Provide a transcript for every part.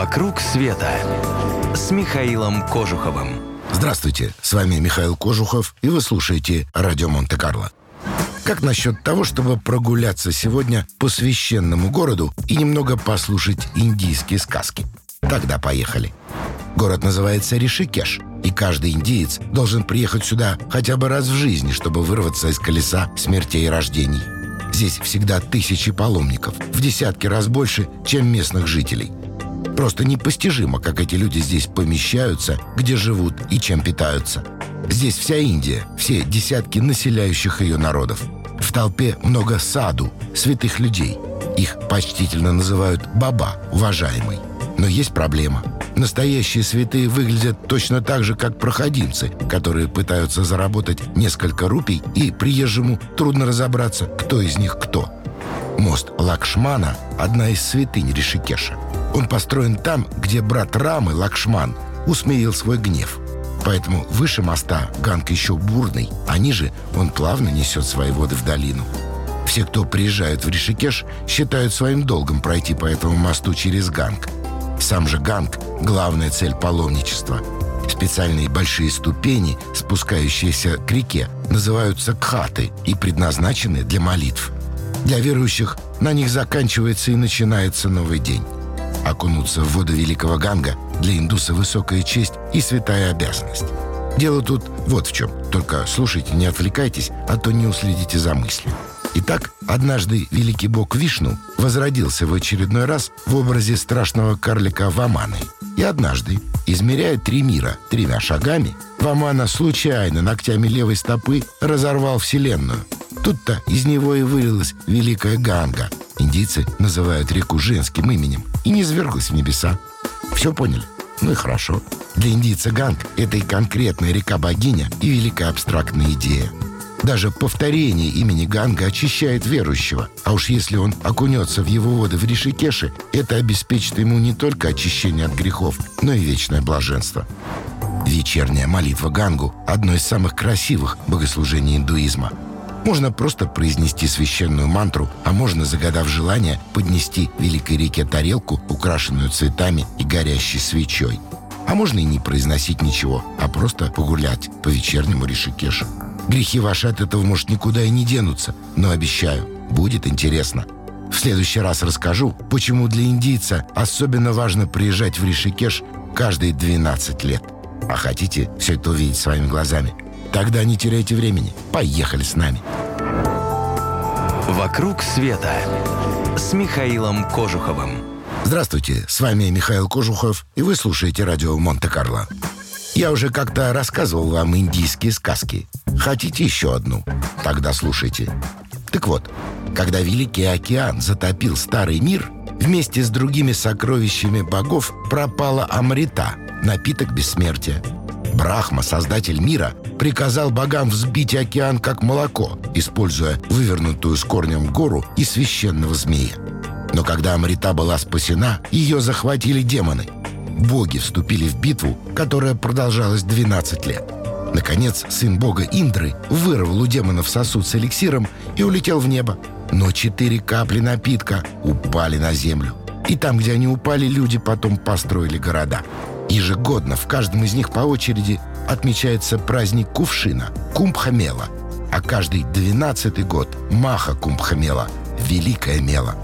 «Вокруг света» с Михаилом Кожуховым. Здравствуйте, с вами Михаил Кожухов, и вы слушаете «Радио Монте-Карло». Как насчет того, чтобы прогуляться сегодня по священному городу и немного послушать индийские сказки? Тогда поехали. Город называется Ришикеш, и каждый индиец должен приехать сюда хотя бы раз в жизни, чтобы вырваться из колеса смертей и рождений. Здесь всегда тысячи паломников, в десятки раз больше, чем местных жителей. Просто непостижимо, как эти люди здесь помещаются, где живут и чем питаются. Здесь вся Индия, все десятки населяющих ее народов. В толпе много саду, святых людей. Их почтительно называют «баба», уважаемый. Но есть проблема. Настоящие святые выглядят точно так же, как проходимцы, которые пытаются заработать несколько рупий, и приезжему трудно разобраться, кто из них кто. Мост Лакшмана – одна из святынь Ришикеша. Он построен там, где брат Рамы, Лакшман, усмирил свой гнев. Поэтому выше моста Ганг еще бурный, а ниже он плавно несет свои воды в долину. Все, кто приезжают в Ришикеш, считают своим долгом пройти по этому мосту через Ганг – сам же Ганг – главная цель паломничества. Специальные большие ступени, спускающиеся к реке, называются гхаты и предназначены для молитв. Для верующих на них заканчивается и начинается новый день. Окунуться в воду Великого Ганга для индуса высокая честь и святая обязанность. Дело тут вот в чем. Только слушайте, не отвлекайтесь, а то не уследите за мыслью. Итак, однажды великий бог Вишну возродился в очередной раз в образе страшного карлика Ваманы. И однажды, измеряя три мира тремя шагами, Вамана случайно ногтями левой стопы разорвал Вселенную. Тут-то из него и вылилась Великая Ганга. Индийцы называют реку женским именем и не сверглась в небеса. Все поняли? Ну и хорошо. Для индийца Ганг — это и конкретная река-богиня, и великая абстрактная идея. Даже повторение имени Ганга очищает верующего. А уж если он окунется в его воды в Ришикеше, это обеспечит ему не только очищение от грехов, но и вечное блаженство. Вечерняя молитва Гангу – одно из самых красивых богослужений индуизма. Можно просто произнести священную мантру, а можно, загадав желание, поднести великой реке тарелку, украшенную цветами и горящей свечой. А можно и не произносить ничего, а просто погулять по вечернему Ришикешу. Грехи ваши от этого, может, никуда и не денутся. Но обещаю, будет интересно. В следующий раз расскажу, почему для индийца особенно важно приезжать в Ришикеш каждые 12 лет. А хотите все это увидеть своими глазами? Тогда не теряйте времени. Поехали с нами. «Вокруг света» с Михаилом Кожуховым. Здравствуйте, с вами Михаил Кожухов, и вы слушаете радио Монте-Карло. Я уже как-то рассказывал вам индийские сказки. Хотите еще одну? Тогда слушайте. Так вот, когда Великий океан затопил Старый мир, вместе с другими сокровищами богов пропала Амрита, напиток бессмертия. Брахма, создатель мира, приказал богам взбить океан как молоко, используя вывернутую с корнем гору и священного змея. Но когда Амрита была спасена, ее захватили демоны. Боги вступили в битву, которая продолжалась 12 лет. Наконец, сын бога Индры вырвал у демонов сосуд с эликсиром и улетел в небо. Но четыре капли напитка упали на землю. И там, где они упали, люди потом построили города. Ежегодно в каждом из них по очереди отмечается праздник Кувшина – Кумбхамела, а каждый двенадцатый год – Маха Кумбхамела – Великая Мела.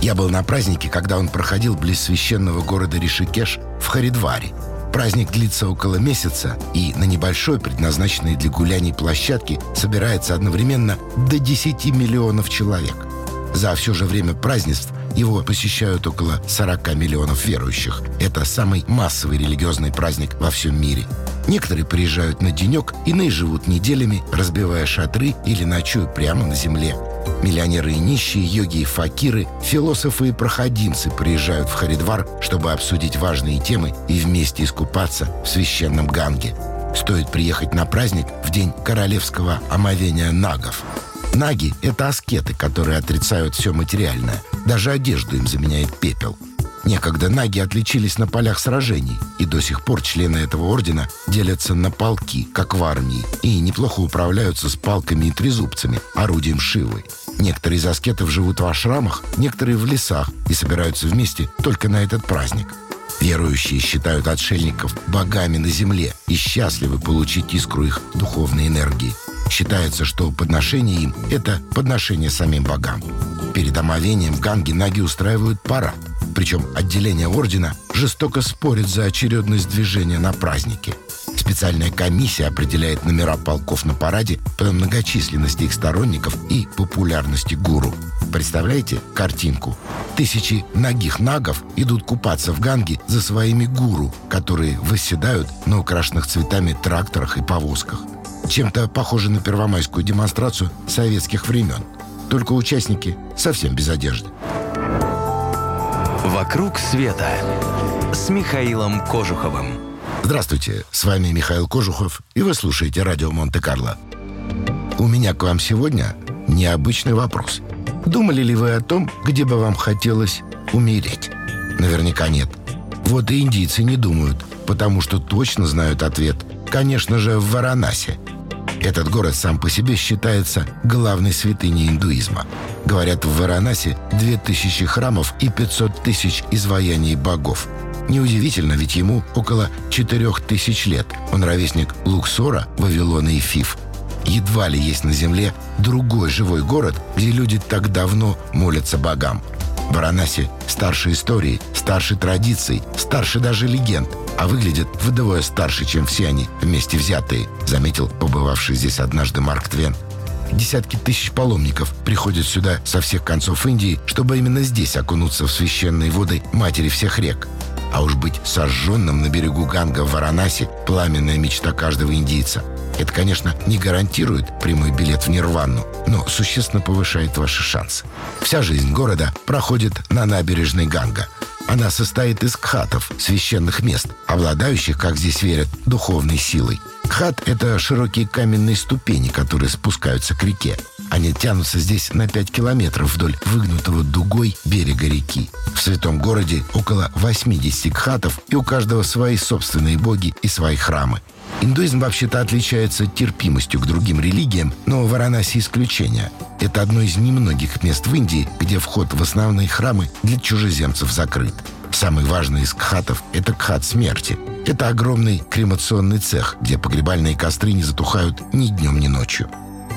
Я был на празднике, когда он проходил близ священного города Ришикеш в Харидваре – Праздник длится около месяца, и на небольшой, предназначенной для гуляний площадке, собирается одновременно до 10 миллионов человек. За все же время празднеств его посещают около 40 миллионов верующих. Это самый массовый религиозный праздник во всем мире. Некоторые приезжают на денек, иные живут неделями, разбивая шатры или ночуя прямо на земле. Миллионеры и нищие, йоги и факиры, философы и проходимцы приезжают в Харидвар, чтобы обсудить важные темы и вместе искупаться в священном Ганге. Стоит приехать на праздник в день королевского омовения нагов. Наги — это аскеты, которые отрицают все материальное. Даже одежду им заменяет пепел — Некогда наги отличились на полях сражений, и до сих пор члены этого ордена делятся на полки, как в армии, и неплохо управляются с палками и трезубцами, орудием Шивы. Некоторые из аскетов живут в ашрамах, некоторые в лесах и собираются вместе только на этот праздник. Верующие считают отшельников богами на земле и счастливы получить искру их духовной энергии. Считается, что подношение им – это подношение самим богам. Перед омовением в Ганге наги устраивают парад. Причем отделение ордена жестоко спорит за очередность движения на празднике. Специальная комиссия определяет номера полков на параде по многочисленности их сторонников и популярности гуру. Представляете картинку? Тысячи ногих нагов идут купаться в Ганге за своими гуру, которые восседают на украшенных цветами тракторах и повозках. Чем-то похоже на первомайскую демонстрацию советских времен. Только участники совсем без одежды. «Вокруг света» с Михаилом Кожуховым. Здравствуйте, с вами Михаил Кожухов, и вы слушаете радио Монте-Карло. У меня к вам сегодня необычный вопрос. Думали ли вы о том, где бы вам хотелось умереть? Наверняка нет. Вот и индийцы не думают, потому что точно знают ответ. Конечно же, в Варанасе – этот город сам по себе считается главной святыней индуизма. Говорят, в Варанасе 2000 храмов и 500 тысяч изваяний богов. Неудивительно, ведь ему около 4000 лет. Он ровесник Луксора, Вавилона и Фиф. Едва ли есть на земле другой живой город, где люди так давно молятся богам. Варанаси старше истории, старше традиций, старше даже легенд – а выглядит вдвое старше, чем все они вместе взятые, заметил побывавший здесь однажды Марк Твен. Десятки тысяч паломников приходят сюда со всех концов Индии, чтобы именно здесь окунуться в священные воды матери всех рек. А уж быть сожженным на берегу Ганга в Варанаси – пламенная мечта каждого индийца. Это, конечно, не гарантирует прямой билет в Нирвану, но существенно повышает ваши шансы. Вся жизнь города проходит на набережной Ганга – она состоит из кхатов, священных мест, обладающих, как здесь верят, духовной силой. Кхат — это широкие каменные ступени, которые спускаются к реке. Они тянутся здесь на 5 километров вдоль выгнутого дугой берега реки. В святом городе около 80 кхатов, и у каждого свои собственные боги и свои храмы. Индуизм вообще-то отличается терпимостью к другим религиям, но Варанаси исключение. Это одно из немногих мест в Индии, где вход в основные храмы для чужеземцев закрыт. Самый важный из кхатов – это кхат смерти. Это огромный кремационный цех, где погребальные костры не затухают ни днем, ни ночью.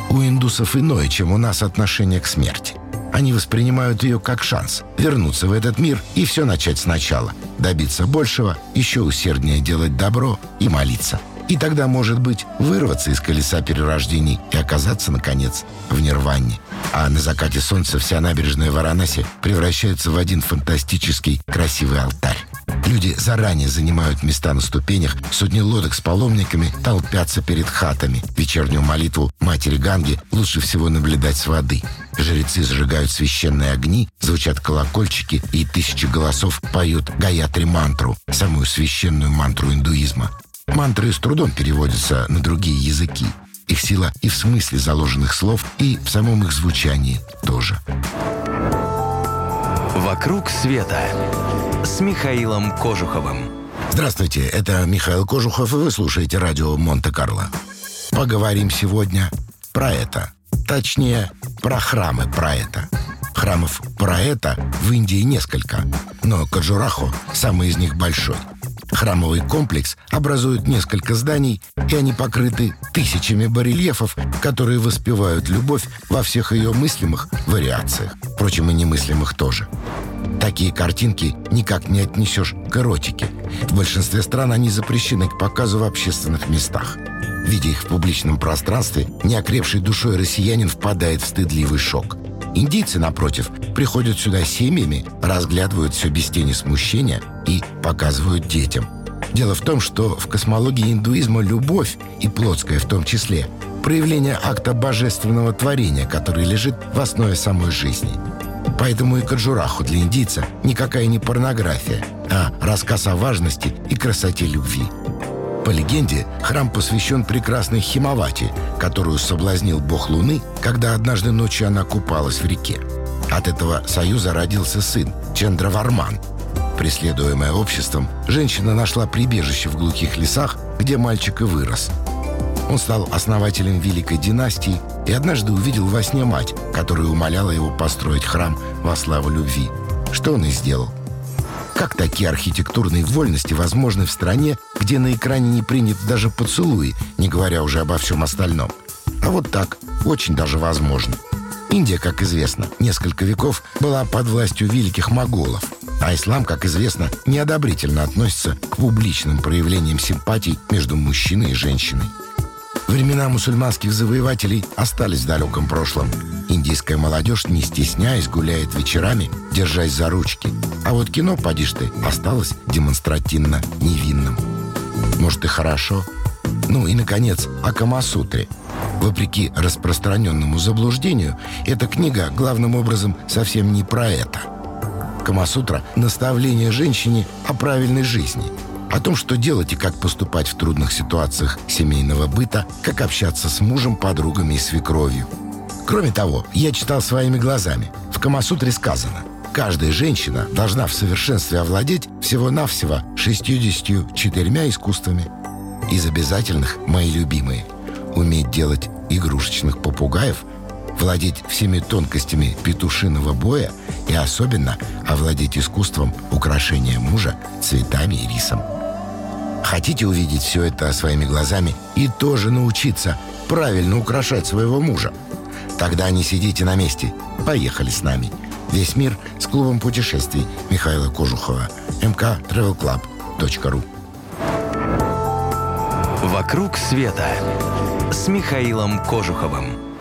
У индусов иное, чем у нас отношение к смерти. Они воспринимают ее как шанс вернуться в этот мир и все начать сначала, добиться большего, еще усерднее делать добро и молиться – и тогда, может быть, вырваться из колеса перерождений и оказаться, наконец, в нирване. А на закате солнца вся набережная Варанаси превращается в один фантастический красивый алтарь. Люди заранее занимают места на ступенях, сотни лодок с паломниками толпятся перед хатами. Вечернюю молитву Матери Ганги лучше всего наблюдать с воды. Жрецы зажигают священные огни, звучат колокольчики, и тысячи голосов поют Гаятри мантру, самую священную мантру индуизма. Мантры с трудом переводятся на другие языки. Их сила и в смысле заложенных слов, и в самом их звучании тоже. «Вокруг света» с Михаилом Кожуховым. Здравствуйте, это Михаил Кожухов, и вы слушаете радио Монте-Карло. Поговорим сегодня про это. Точнее, про храмы про это. Храмов про это в Индии несколько, но Каджурахо самый из них большой – Храмовый комплекс образует несколько зданий, и они покрыты тысячами барельефов, которые воспевают любовь во всех ее мыслимых вариациях. Впрочем, и немыслимых тоже. Такие картинки никак не отнесешь к эротике. В большинстве стран они запрещены к показу в общественных местах. Видя их в публичном пространстве, неокрепший душой россиянин впадает в стыдливый шок. Индийцы, напротив, приходят сюда семьями, разглядывают все без тени смущения и показывают детям. Дело в том, что в космологии индуизма любовь, и плотская в том числе, проявление акта божественного творения, который лежит в основе самой жизни. Поэтому и Каджураху для индийца никакая не порнография, а рассказ о важности и красоте любви. По легенде, храм посвящен прекрасной Химавати, которую соблазнил бог Луны, когда однажды ночью она купалась в реке. От этого союза родился сын Чендраварман. Преследуемая обществом, женщина нашла прибежище в глухих лесах, где мальчик и вырос. Он стал основателем великой династии и однажды увидел во сне мать, которая умоляла его построить храм во славу любви. Что он и сделал. Как такие архитектурные вольности возможны в стране, где на экране не принят даже поцелуи, не говоря уже обо всем остальном? А вот так, очень даже возможно. Индия, как известно, несколько веков была под властью великих моголов, а ислам, как известно, неодобрительно относится к публичным проявлениям симпатий между мужчиной и женщиной. Времена мусульманских завоевателей остались в далеком прошлом. Индийская молодежь, не стесняясь, гуляет вечерами, держась за ручки. А вот кино, поди ты, осталось демонстративно невинным. Может и хорошо. Ну и, наконец, о Камасутре. Вопреки распространенному заблуждению, эта книга главным образом совсем не про это. Камасутра – наставление женщине о правильной жизни – о том, что делать и как поступать в трудных ситуациях семейного быта, как общаться с мужем, подругами и свекровью. Кроме того, я читал своими глазами. В Камасутре сказано, каждая женщина должна в совершенстве овладеть всего-навсего 64 искусствами. Из обязательных мои любимые – уметь делать игрушечных попугаев, владеть всеми тонкостями петушиного боя и особенно овладеть искусством украшения мужа цветами и рисом. Хотите увидеть все это своими глазами и тоже научиться правильно украшать своего мужа? Тогда не сидите на месте. Поехали с нами. Весь мир с клубом путешествий Михаила Кожухова. mktravelclub.ru «Вокруг света» с Михаилом Кожуховым.